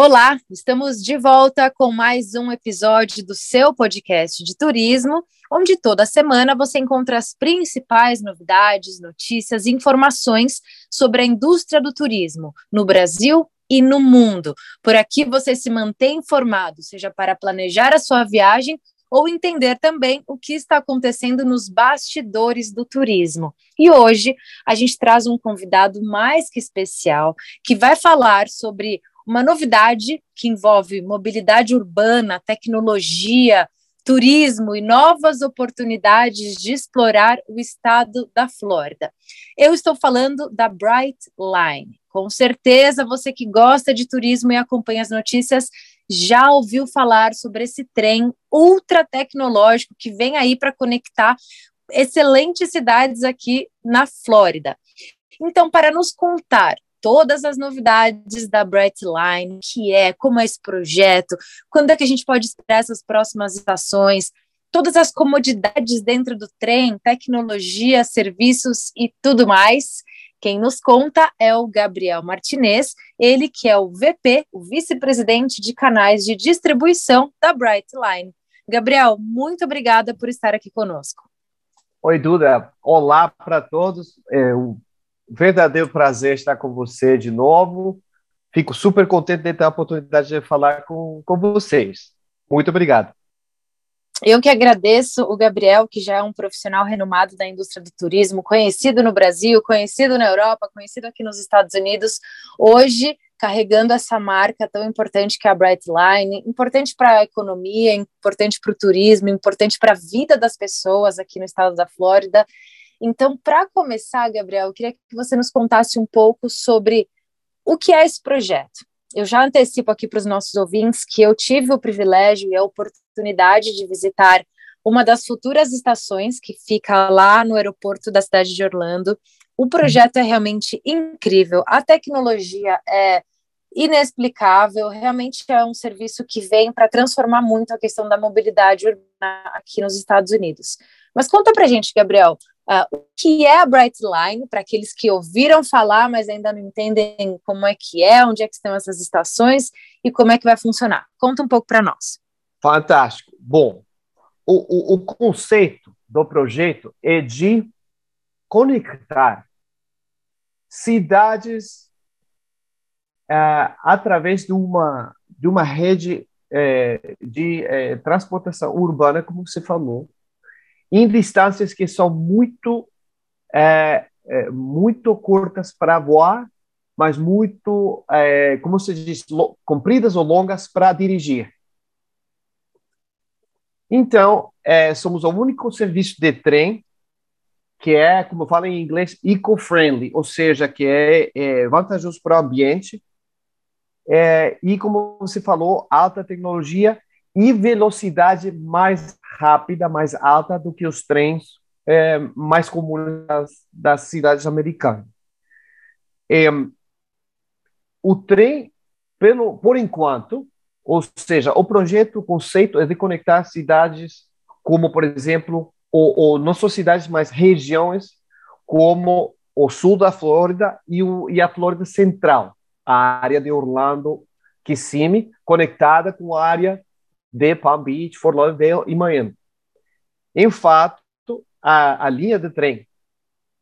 Olá, estamos de volta com mais um episódio do seu podcast de turismo, onde toda semana você encontra as principais novidades, notícias e informações sobre a indústria do turismo no Brasil e no mundo. Por aqui você se mantém informado, seja para planejar a sua viagem ou entender também o que está acontecendo nos bastidores do turismo. E hoje a gente traz um convidado mais que especial que vai falar sobre uma novidade que envolve mobilidade urbana, tecnologia, turismo e novas oportunidades de explorar o estado da Flórida. Eu estou falando da Bright Line. Com certeza, você que gosta de turismo e acompanha as notícias já ouviu falar sobre esse trem ultra tecnológico que vem aí para conectar excelentes cidades aqui na Flórida. Então, para nos contar todas as novidades da Brightline, que é, como é esse projeto, quando é que a gente pode esperar essas próximas estações, todas as comodidades dentro do trem, tecnologia, serviços e tudo mais. Quem nos conta é o Gabriel Martinez, ele que é o VP, o vice-presidente de canais de distribuição da Brightline. Gabriel, muito obrigada por estar aqui conosco. Oi, Duda. Olá para todos. É verdadeiro prazer estar com você de novo. Fico super contente de ter a oportunidade de falar com, com vocês. Muito obrigado. Eu que agradeço o Gabriel, que já é um profissional renomado da indústria do turismo, conhecido no Brasil, conhecido na Europa, conhecido aqui nos Estados Unidos. Hoje, carregando essa marca tão importante que é a Brightline, importante para a economia, importante para o turismo, importante para a vida das pessoas aqui no estado da Flórida. Então, para começar, Gabriel, eu queria que você nos contasse um pouco sobre o que é esse projeto. Eu já antecipo aqui para os nossos ouvintes que eu tive o privilégio e a oportunidade de visitar uma das futuras estações que fica lá no aeroporto da cidade de Orlando. O projeto é realmente incrível, a tecnologia é inexplicável, realmente é um serviço que vem para transformar muito a questão da mobilidade urbana aqui nos Estados Unidos. Mas conta para gente, Gabriel, Uh, o que é a Brightline, para aqueles que ouviram falar, mas ainda não entendem como é que é, onde é que estão essas estações e como é que vai funcionar. Conta um pouco para nós. Fantástico. Bom, o, o, o conceito do projeto é de conectar cidades uh, através de uma, de uma rede uh, de uh, transportação urbana, como você falou, em distâncias que são muito é, é, muito curtas para voar, mas muito, é, como se diz, compridas ou longas para dirigir. Então, é, somos o único serviço de trem que é, como fala em inglês, eco-friendly, ou seja, que é, é vantajoso para o ambiente, é, e como você falou, alta tecnologia e velocidade mais rápida, mais alta do que os trens é, mais comuns das, das cidades americanas. É, o trem, pelo, por enquanto, ou seja, o projeto, o conceito é de conectar cidades como, por exemplo, ou, ou não só cidades, mas regiões como o sul da Flórida e, o, e a Flórida Central, a área de Orlando, Kissimmee, conectada com a área de Palm Beach, Fort Lauderdale e Miami. Em fato, a, a linha de trem,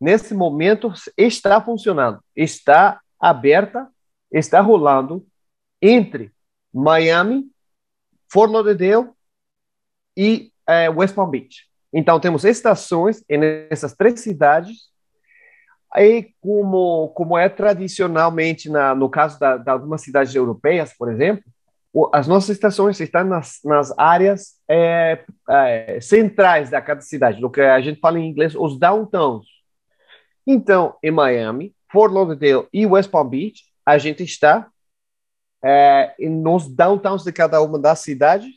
nesse momento, está funcionando, está aberta, está rolando entre Miami, Fort Lauderdale e é, West Palm Beach. Então, temos estações nessas três cidades, e como, como é tradicionalmente na, no caso de algumas cidades europeias, por exemplo, as nossas estações estão nas, nas áreas é, é, centrais da cada cidade, do que a gente fala em inglês, os downtowns. Então, em Miami, Fort Lauderdale e West Palm Beach, a gente está é, nos downtowns de cada uma das cidades.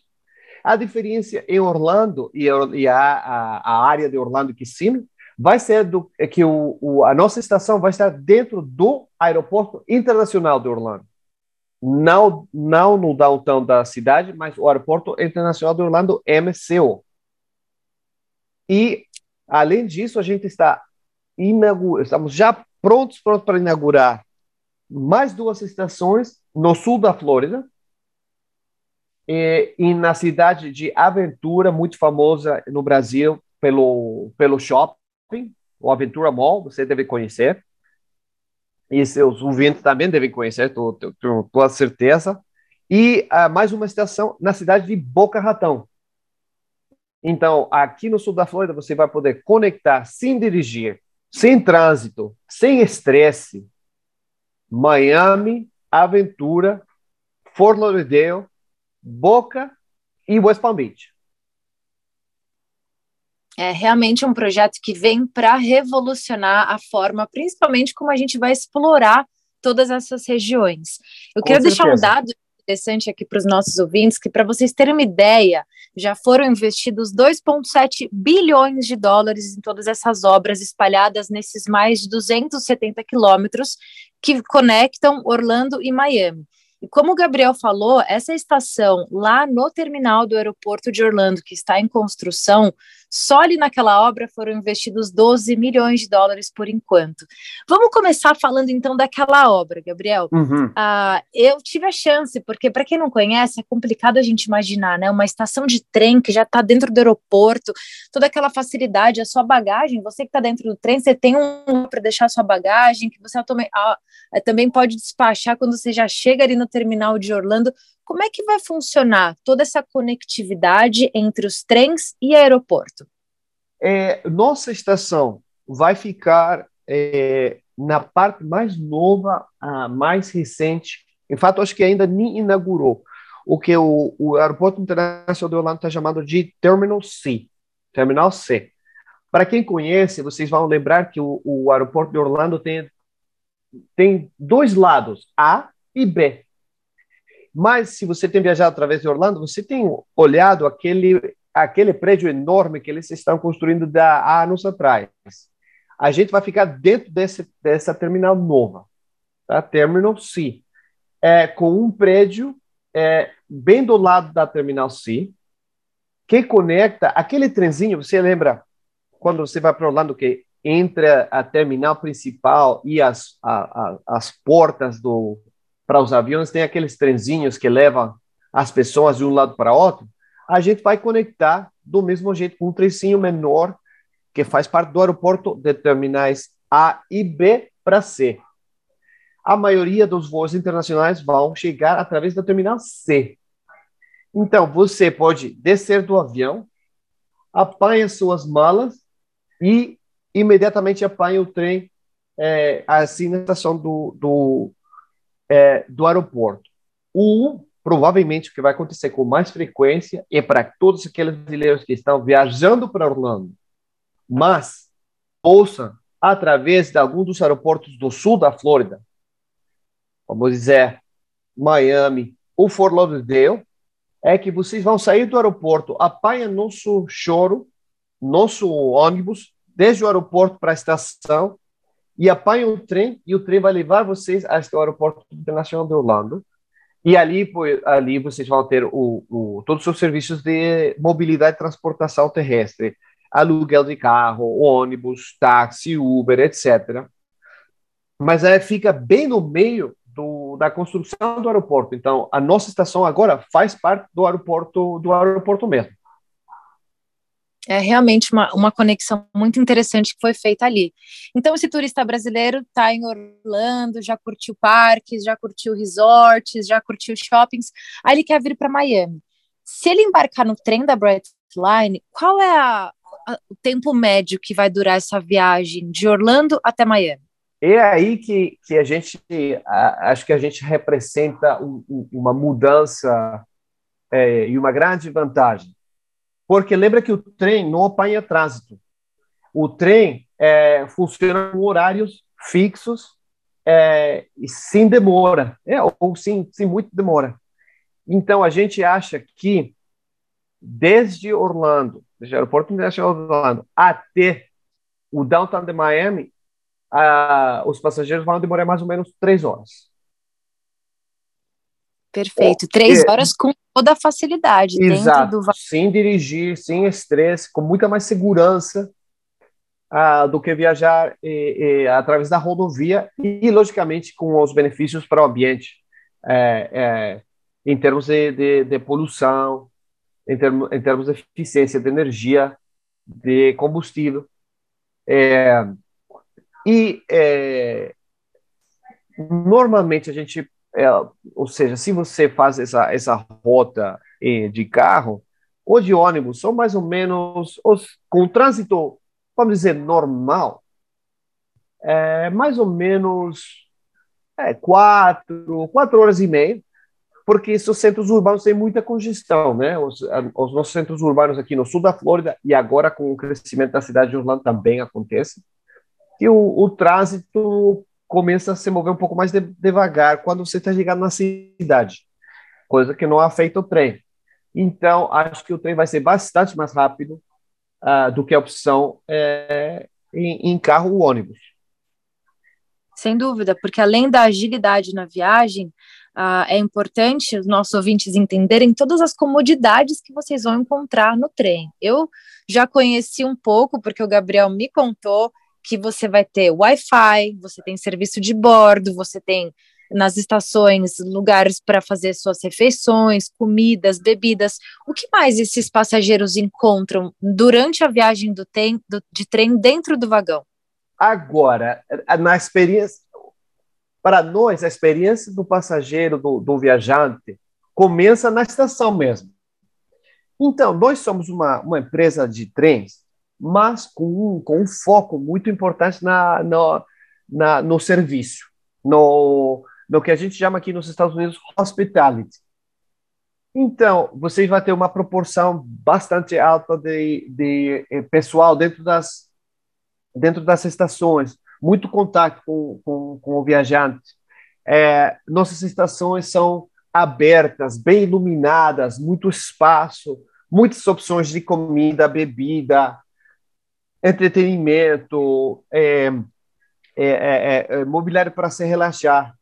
A diferença em Orlando e, a, a, a área de Orlando e Kissimmee, vai ser do, é que o, o, a nossa estação vai estar dentro do Aeroporto Internacional de Orlando. Não, não no downtown da cidade, mas o Aeroporto Internacional de Orlando, MCO. E, além disso, a gente está estamos já prontos, prontos para inaugurar mais duas estações no sul da Flórida, e, e, na cidade de Aventura, muito famosa no Brasil pelo, pelo shopping, o Aventura Mall, você deve conhecer. E seus ouvintes também devem conhecer, tenho toda certeza. E uh, mais uma estação na cidade de Boca Ratão. Então, aqui no sul da Flórida, você vai poder conectar sem dirigir, sem trânsito, sem estresse, Miami, Aventura, Fort Lauderdale, Boca e West Palm Beach. É realmente um projeto que vem para revolucionar a forma, principalmente como a gente vai explorar todas essas regiões. Eu quero deixar um dado interessante aqui para os nossos ouvintes, que para vocês terem uma ideia, já foram investidos 2,7 bilhões de dólares em todas essas obras espalhadas nesses mais de 270 quilômetros que conectam Orlando e Miami. E como o Gabriel falou, essa estação lá no terminal do aeroporto de Orlando, que está em construção, só ali naquela obra foram investidos 12 milhões de dólares por enquanto. Vamos começar falando então daquela obra, Gabriel. Uhum. Uh, eu tive a chance, porque para quem não conhece, é complicado a gente imaginar, né? Uma estação de trem que já está dentro do aeroporto, toda aquela facilidade, a sua bagagem, você que está dentro do trem, você tem um para deixar a sua bagagem, que você também pode despachar quando você já chega ali no terminal de Orlando. Como é que vai funcionar toda essa conectividade entre os trens e aeroporto? É, nossa estação vai ficar é, na parte mais nova, a mais recente. Em fato, acho que ainda nem inaugurou. O que o, o Aeroporto Internacional de Orlando está chamando de Terminal C. Terminal C. Para quem conhece, vocês vão lembrar que o, o aeroporto de Orlando tem, tem dois lados, A e B. Mas se você tem viajado através de Orlando, você tem olhado aquele aquele prédio enorme que eles estão construindo da, anos atrás. A gente vai ficar dentro desse, dessa terminal nova, tá? Terminal C, é, com um prédio é, bem do lado da terminal C, que conecta aquele trenzinho. Você lembra quando você vai para Orlando que entre a terminal principal e as, a, a, as portas do para os aviões tem aqueles trenzinhos que levam as pessoas de um lado para outro, a gente vai conectar do mesmo jeito com um trenzinho menor que faz parte do aeroporto de terminais A e B para C. A maioria dos voos internacionais vão chegar através da terminal C. Então, você pode descer do avião, apanha suas malas e imediatamente apanha o trem é, assim na estação do, do é, do aeroporto. O provavelmente o que vai acontecer com mais frequência é para todos aqueles brasileiros que estão viajando para Orlando, mas ouçam através de algum dos aeroportos do sul da Flórida, vamos dizer Miami ou Fort Lauderdale, é que vocês vão sair do aeroporto, apanha nosso choro, nosso ônibus, desde o aeroporto para a estação, e apanham o trem e o trem vai levar vocês ao aeroporto internacional de Orlando e ali ali vocês vão ter o, o, todos os seus serviços de mobilidade e transportação terrestre, aluguel de carro, ônibus, táxi, Uber, etc. Mas aí fica bem no meio do, da construção do aeroporto. Então, a nossa estação agora faz parte do aeroporto do aeroporto mesmo é realmente uma, uma conexão muito interessante que foi feita ali. Então, esse turista brasileiro está em Orlando, já curtiu parques, já curtiu resorts, já curtiu shoppings, aí ele quer vir para Miami. Se ele embarcar no trem da Brightline, qual é a, a, o tempo médio que vai durar essa viagem de Orlando até Miami? É aí que, que a gente, a, acho que a gente representa um, um, uma mudança é, e uma grande vantagem porque lembra que o trem não apanha trânsito. O trem é, funciona com horários fixos é, e sem demora, é, ou sem, sem muito demora. Então, a gente acha que desde Orlando, desde o Aeroporto Internacional de Orlando até o downtown de Miami, os passageiros vão demorar mais ou menos três horas. Perfeito, três horas com toda a facilidade exato, dentro do sem dirigir, sem estresse, com muita mais segurança uh, do que viajar eh, eh, através da rodovia e, logicamente, com os benefícios para o ambiente, é, em termos de, de, de poluição, em, termo, em termos de eficiência de energia, de combustível. É, e é, normalmente a gente, é, ou seja, se você faz essa, essa rota é, de carro ou de ônibus, são mais ou menos, os, com trânsito, vamos dizer, normal, é, mais ou menos é, quatro, quatro horas e meia, porque esses centros urbanos têm muita congestão, né? Os, os, nossos centros urbanos aqui no sul da Flórida e agora com o crescimento da cidade de Orlando também acontece, que o, o trânsito começa a se mover um pouco mais de, devagar quando você está chegando na cidade, coisa que não afeta o trem. Então, acho que o trem vai ser bastante mais rápido uh, do que a opção é, em, em carro ou ônibus. Sem dúvida, porque além da agilidade na viagem, Uh, é importante os nossos ouvintes entenderem todas as comodidades que vocês vão encontrar no trem. Eu já conheci um pouco, porque o Gabriel me contou que você vai ter Wi-Fi, você tem serviço de bordo, você tem nas estações lugares para fazer suas refeições, comidas, bebidas. O que mais esses passageiros encontram durante a viagem do, do de trem dentro do vagão? Agora, na experiência, para nós, a experiência do passageiro, do, do viajante, começa na estação mesmo. Então, nós somos uma, uma empresa de trens, mas com um, com um foco muito importante na, no, na, no serviço, no, no que a gente chama aqui nos Estados Unidos hospitality. Então, vocês vão ter uma proporção bastante alta de, de eh, pessoal dentro das, dentro das estações, muito contato com, com, com o viajante. É, nossas estações são abertas, bem iluminadas, muito espaço, muitas opções de comida, bebida, entretenimento, é, é, é, é mobiliário para se relaxar.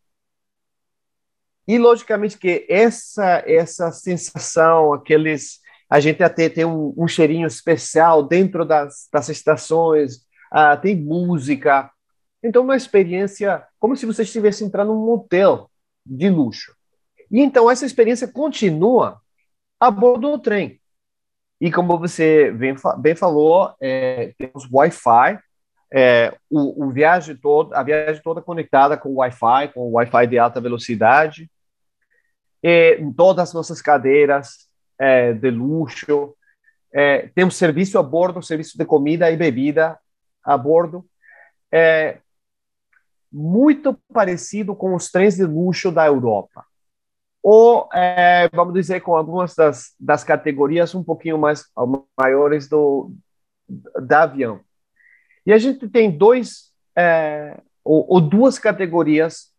E, logicamente, que essa, essa sensação, aqueles. A gente até tem um, um cheirinho especial dentro das, das estações, ah, tem música, então, uma experiência como se você estivesse entrando num motel de luxo. E então, essa experiência continua a bordo do trem. E como você bem, bem falou, é, temos Wi-Fi, é, o, o, viagem todo, a viagem toda conectada com Wi-Fi, com Wi-Fi de alta velocidade, em todas as nossas cadeiras é, de luxo, é, temos serviço a bordo, serviço de comida e bebida a bordo. É, muito parecido com os trens de luxo da Europa. Ou, é, vamos dizer, com algumas das, das categorias um pouquinho mais maiores do, da avião. E a gente tem dois, é, ou, ou, duas categorias,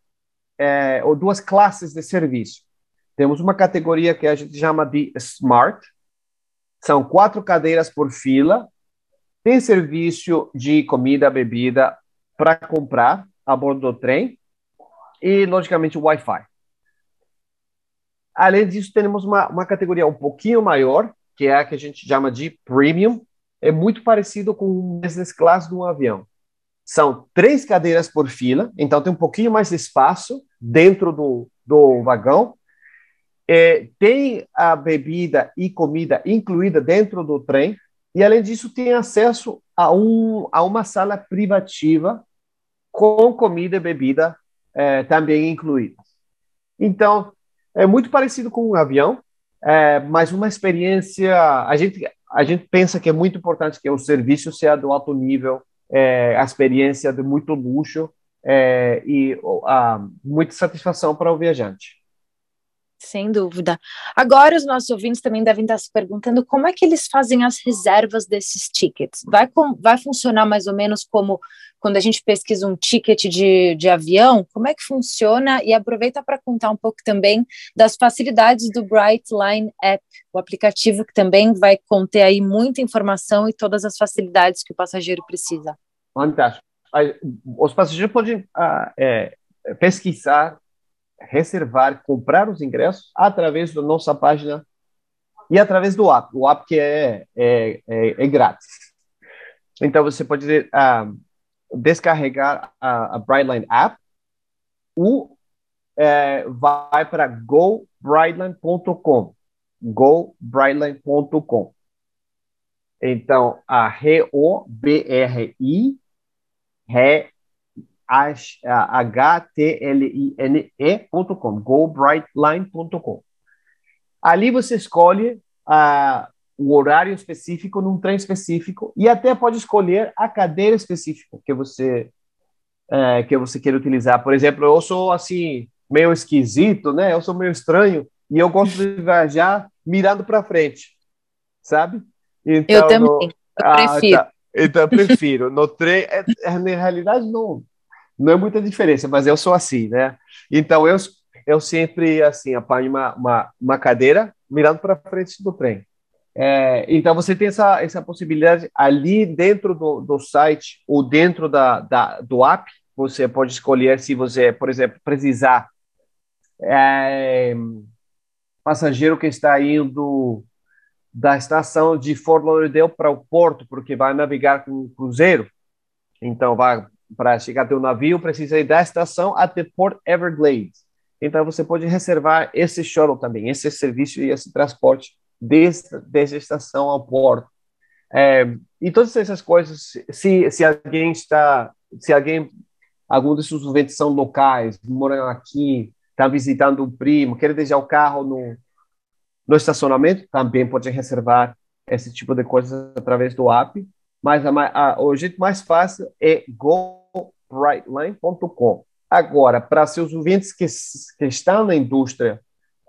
é, ou duas classes de serviço. Temos uma categoria que a gente chama de Smart, são quatro cadeiras por fila, tem serviço de comida, bebida para comprar, a bordo do trem e, logicamente, Wi-Fi. Além disso, temos uma, uma categoria um pouquinho maior, que é a que a gente chama de Premium. É muito parecido com o business class de um avião. São três cadeiras por fila, então tem um pouquinho mais de espaço dentro do, do vagão. É, tem a bebida e comida incluída dentro do trem, e além disso, tem acesso a, um, a uma sala privativa com comida e bebida é, também incluídas. Então, é muito parecido com um avião, é, mas uma experiência. A gente, a gente pensa que é muito importante que o serviço seja do alto nível, é, a experiência de muito luxo é, e a, muita satisfação para o viajante. Sem dúvida. Agora, os nossos ouvintes também devem estar se perguntando como é que eles fazem as reservas desses tickets. Vai, com, vai funcionar mais ou menos como quando a gente pesquisa um ticket de, de avião? Como é que funciona? E aproveita para contar um pouco também das facilidades do Brightline App, o aplicativo que também vai conter aí muita informação e todas as facilidades que o passageiro precisa. Fantástico. Os passageiros podem ah, é, pesquisar, reservar, comprar os ingressos através da nossa página e através do app. O app que é, é, é, é grátis. Então, você pode uh, descarregar a, a Brightline app ou é, vai para gobrightline.com gobrightline.com então, a R-O-B-R-I H-T-L-I-N-E.com, gobrightline.com. Ali você escolhe uh, o horário específico num trem específico e até pode escolher a cadeira específica que você uh, que você quer utilizar. Por exemplo, eu sou assim meio esquisito, né? Eu sou meio estranho e eu gosto de viajar mirando para frente, sabe? Então, eu também. No... Eu ah, prefiro. Tá. Então eu prefiro. No trem, é, é, na realidade não não é muita diferença, mas eu sou assim, né? Então eu eu sempre assim apanho uma, uma, uma cadeira mirando para frente do trem. É, então você tem essa, essa possibilidade ali dentro do, do site ou dentro da, da, do app, você pode escolher se você, por exemplo, precisar é, passageiro que está indo da estação de Fort Lauderdale para o porto, porque vai navegar com um cruzeiro. Então, vai para chegar até o navio, precisa ir da estação até Port Everglades. Então, você pode reservar esse shuttle também, esse serviço e esse transporte desde, a estação ao porto. É, e todas essas coisas, se, se alguém está, se alguém, algum desses ouvintes são locais, moram aqui, está visitando um primo, quer deixar o carro no, no estacionamento, também pode reservar esse tipo de coisas através do app, mas a, a, o jeito mais fácil é gobrightline.com. Agora, para seus ouvintes que, que estão na indústria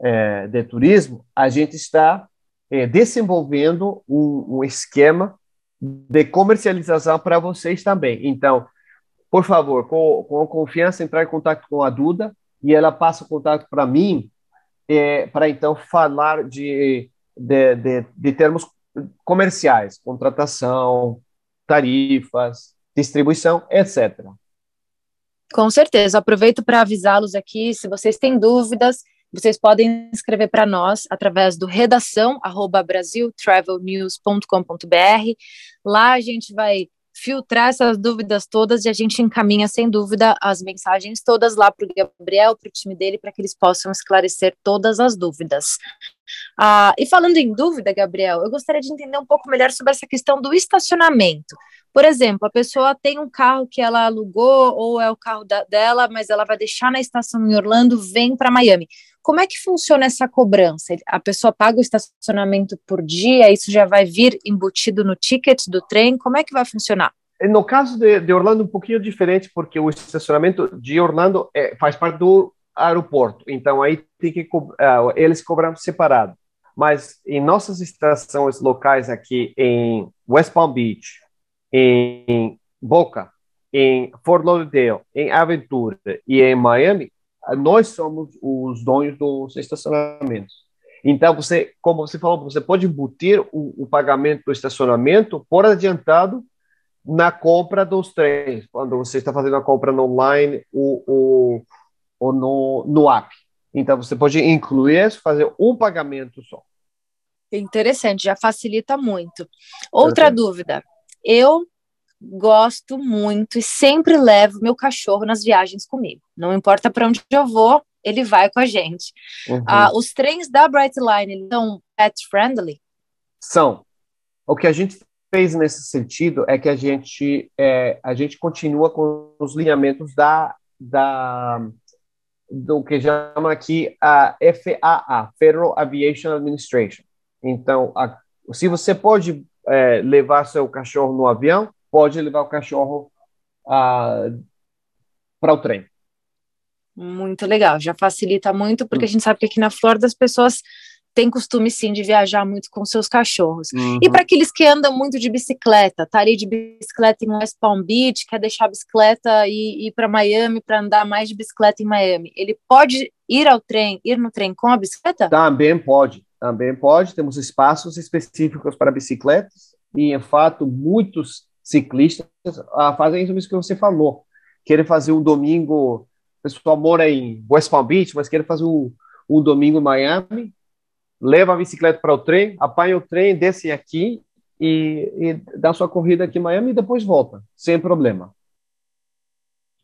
é, de turismo, a gente está é, desenvolvendo um, um, esquema de comercialização para vocês também. Então, por favor, com, com confiança, entrar em contato com a Duda e ela passa o contato para mim é, para então falar de, de, de, de termos comerciais, contratação, tarifas, distribuição, etc. Com certeza. Aproveito para avisá-los aqui, se vocês têm dúvidas, vocês podem escrever para nós através do redação brasiltravelnews.com.br. Lá a gente vai filtrar essas dúvidas todas e a gente encaminha, sem dúvida, as mensagens todas lá para o Gabriel, para o time dele, para que eles possam esclarecer todas as dúvidas. Ah, e falando em dúvida, Gabriel, eu gostaria de entender um pouco melhor sobre essa questão do estacionamento. Por exemplo, a pessoa tem um carro que ela alugou ou é o carro da, dela, mas ela vai deixar na estação em Orlando, vem para Miami. Como é que funciona essa cobrança? A pessoa paga o estacionamento por dia, isso já vai vir embutido no ticket do trem? Como é que vai funcionar? No caso de, de Orlando, um pouquinho diferente, porque o estacionamento de Orlando é, faz parte do aeroporto, então aí tem que uh, eles cobram separado. Mas em nossas estações locais aqui em West Palm Beach, em Boca, em Fort Lauderdale, em Aventura e em Miami, nós somos os donos dos estacionamentos. Então, você, como você falou, você pode embutir o, o pagamento do estacionamento por adiantado na compra dos trens, quando você está fazendo a compra online ou, ou, ou no, no app. Então, você pode incluir isso, fazer um pagamento só. Interessante, já facilita muito. Outra Perfeito. dúvida. Eu gosto muito e sempre levo meu cachorro nas viagens comigo. Não importa para onde eu vou, ele vai com a gente. Uhum. Uh, os trens da Brightline são pet friendly? São. O que a gente fez nesse sentido é que a gente é, a gente continua com os lineamentos da, da do que chama aqui a FAA, Federal Aviation Administration. Então, a, se você pode é, levar seu cachorro no avião, pode levar o cachorro para o trem. Muito legal, já facilita muito, porque a gente sabe que aqui na Flórida as pessoas têm costume sim de viajar muito com seus cachorros. Uhum. E para aqueles que andam muito de bicicleta, tá ali de bicicleta em West Palm Beach, quer deixar a bicicleta e ir para Miami para andar mais de bicicleta em Miami, ele pode ir ao trem, ir no trem com a bicicleta? Também pode, também pode. Temos espaços específicos para bicicletas e, em fato, muitos ciclistas uh, fazem isso que você falou. Querem fazer um domingo, o pessoal mora em West Palm Beach, mas querem fazer um, um domingo em Miami, leva a bicicleta para o trem, apanha o trem, desce aqui e, e dá sua corrida aqui em Miami e depois volta, sem problema.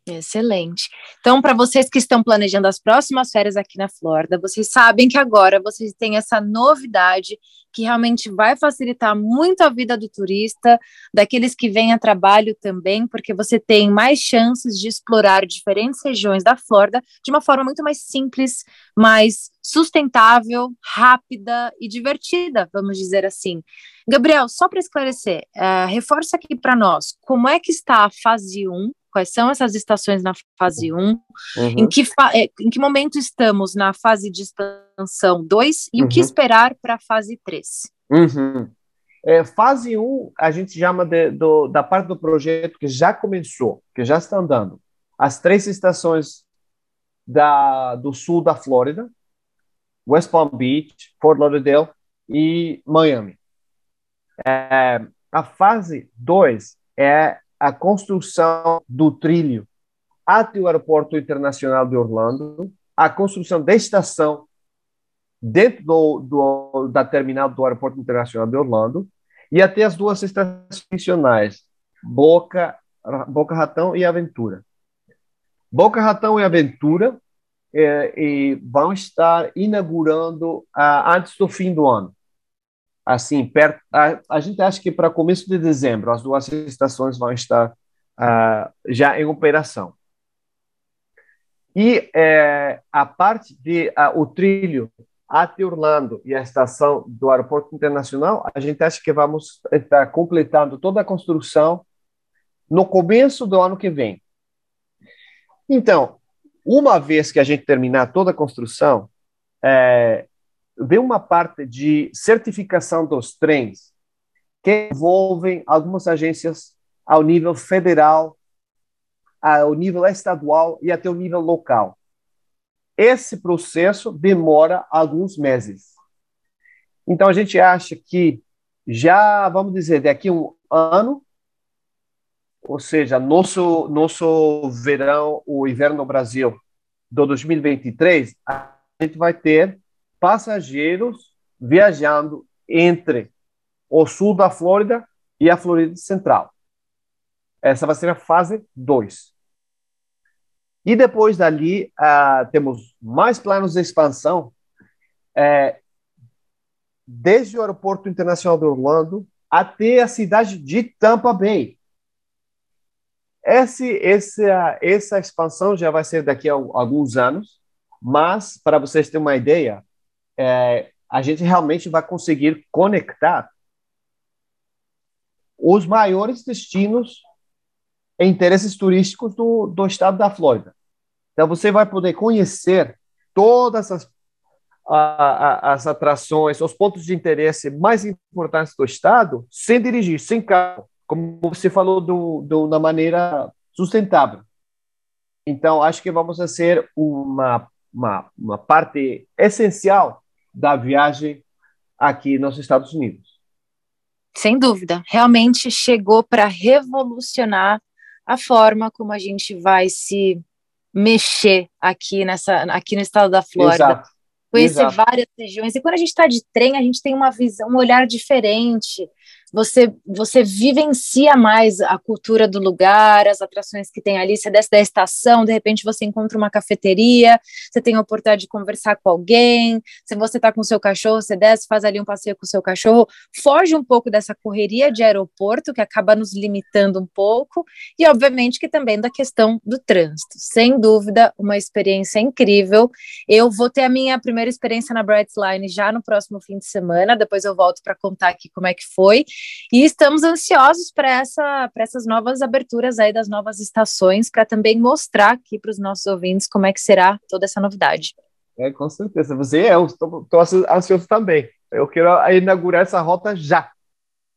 Excelente. Então, para vocês que estão planejando as próximas férias aqui na Flórida, vocês sabem que agora vocês têm essa novidade que realmente vai facilitar muito a vida do turista, daqueles que vêm a trabalho também, porque você tem mais chances de explorar diferentes regiões da Flórida de uma forma muito mais simples, mais sustentável, rápida e divertida, vamos dizer assim. Gabriel, só para esclarecer, uh, reforça aqui para nós como é que está a fase 1 quais são essas estações na fase 1, uhum. em, que é, em que momento estamos na fase de expansão 2 e uhum. o que uhum. esperar para a fase 3. Uhum. É, fase 1, a gente chama de, do, da parte do projeto que já começou, que já está andando. As três estações da, do sul da Flórida, West Palm Beach, Fort Lauderdale e Miami. É, a fase 2 é a construção do trilho até o Aeroporto Internacional de Orlando, a construção da estação dentro do, do, da terminal do Aeroporto Internacional de Orlando e até as duas estações adicionais, Boca, Boca Ratão e Aventura. Boca Ratão e Aventura e vão estar inaugurando ah, antes do fim do ano assim, perto, a, a gente acha que para começo de dezembro as duas estações vão estar uh, já em operação. E é, a parte de uh, o trilho até Orlando e a estação do aeroporto internacional, a gente acha que vamos estar completando toda a construção no começo do ano que vem. Então, uma vez que a gente terminar toda a construção, é, vem uma parte de certificação dos trens que envolvem algumas agências ao nível federal, ao nível estadual e até o nível local. Esse processo demora alguns meses. Então a gente acha que já, vamos dizer, daqui a um ano, ou seja, nosso nosso verão, o inverno no Brasil do 2023, a gente vai ter passageiros viajando entre o sul da Flórida e a Florida Central. Essa vai ser a fase 2. E depois dali, uh, temos mais planos de expansão, é, desde o Aeroporto Internacional de Orlando até a cidade de Tampa Bay. Esse, essa, essa expansão já vai ser daqui a alguns anos, mas, para vocês terem uma ideia, é, a gente realmente vai conseguir conectar os maiores destinos e interesses turísticos do, do estado da Flórida. Então, você vai poder conhecer todas as, a, a, as atrações, os pontos de interesse mais importantes do estado, sem dirigir, sem carro, como você falou, do, do, da maneira sustentável. Então, acho que vamos ser uma, uma, uma parte essencial da viagem aqui nos Estados Unidos. Sem dúvida, realmente chegou para revolucionar a forma como a gente vai se mexer aqui nessa aqui no estado da Flórida. Exato. Conhecer Exato. várias regiões. E quando a gente está de trem, a gente tem uma visão, um olhar diferente você, você vivencia mais a cultura do lugar, as atrações que tem ali. Você desce da estação, de repente você encontra uma cafeteria, você tem a oportunidade de conversar com alguém. Se você está com o seu cachorro, você desce, faz ali um passeio com o seu cachorro, foge um pouco dessa correria de aeroporto, que acaba nos limitando um pouco, e obviamente que também da questão do trânsito. Sem dúvida, uma experiência incrível. Eu vou ter a minha primeira experiência na Brightline já no próximo fim de semana, depois eu volto para contar aqui como é que foi. E estamos ansiosos para essa, essas novas aberturas aí das novas estações, para também mostrar aqui para os nossos ouvintes como é que será toda essa novidade. É, com certeza. Você é, eu estou ansioso também. Eu quero inaugurar essa rota já.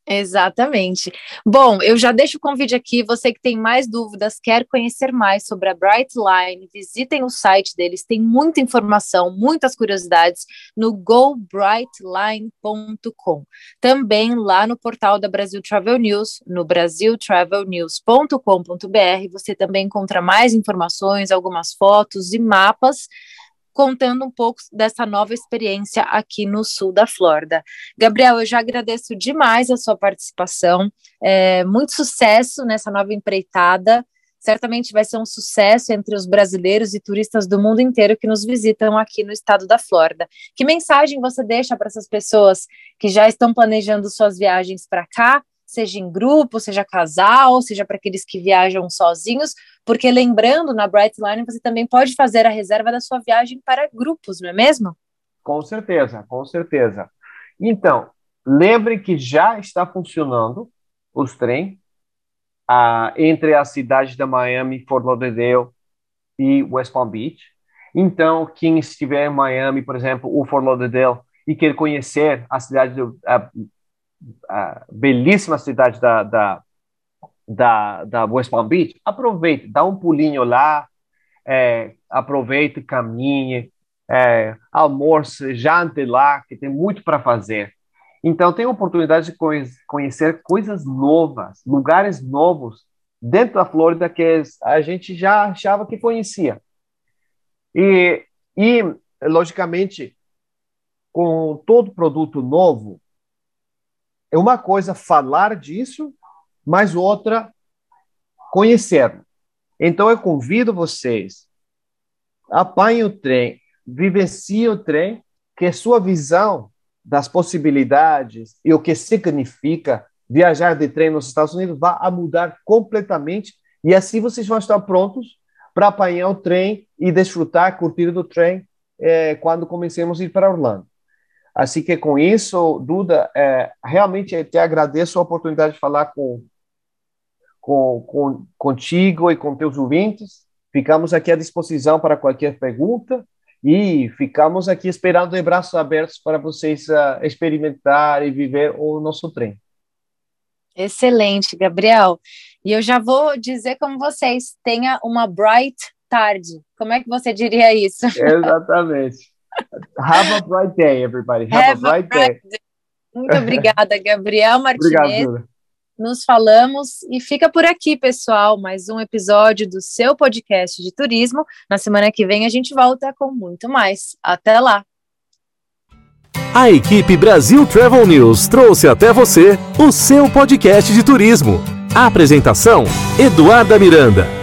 Exatamente. Bom, eu já deixo o convite aqui. Você que tem mais dúvidas, quer conhecer mais sobre a Brightline, visitem o site deles, tem muita informação, muitas curiosidades no gobrightline.com. Também lá no portal da Brasil Travel News, no brasiltravelnews.com.br, você também encontra mais informações, algumas fotos e mapas contando um pouco dessa nova experiência aqui no sul da Flórida. Gabriel, eu já agradeço demais a sua participação, é, muito sucesso nessa nova empreitada. Certamente vai ser um sucesso entre os brasileiros e turistas do mundo inteiro que nos visitam aqui no estado da Flórida. Que mensagem você deixa para essas pessoas que já estão planejando suas viagens para cá seja em grupo, seja casal, seja para aqueles que viajam sozinhos, porque lembrando, na Brightline você também pode fazer a reserva da sua viagem para grupos, não é mesmo? Com certeza, com certeza. Então, lembre que já está funcionando os trens entre as cidades da Miami, Fort Lauderdale e West Palm Beach. Então, quem estiver em Miami, por exemplo, ou Fort Lauderdale, e quer conhecer a cidade do, a belíssima cidade da, da, da, da West Palm Beach, aproveite, dá um pulinho lá, é, aproveite, caminhe, é, almoce, jante lá, que tem muito para fazer. Então, tem a oportunidade de conhecer coisas novas, lugares novos dentro da Flórida que a gente já achava que conhecia. E, e logicamente, com todo produto novo, é uma coisa falar disso, mas outra conhecer. Então eu convido vocês, apanhem o trem, vivenciem o trem, que a sua visão das possibilidades e o que significa viajar de trem nos Estados Unidos a mudar completamente e assim vocês vão estar prontos para apanhar o trem e desfrutar, curtir do trem é, quando comecemos a ir para Orlando. Assim que com isso, Duda, é, realmente te agradeço a oportunidade de falar com, com, com, contigo e com teus ouvintes. Ficamos aqui à disposição para qualquer pergunta e ficamos aqui esperando de braços abertos para vocês uh, experimentar e viver o nosso trem. Excelente, Gabriel. E eu já vou dizer como vocês, tenha uma bright tarde. Como é que você diria isso? Exatamente. Have a bright day, everybody. Have, Have a, bright, a bright day. day. Muito obrigada, Gabriel Martinez. Obrigado, Nos falamos e fica por aqui, pessoal. Mais um episódio do seu podcast de turismo. Na semana que vem a gente volta com muito mais. Até lá! A equipe Brasil Travel News trouxe até você o seu podcast de turismo. A apresentação: Eduarda Miranda.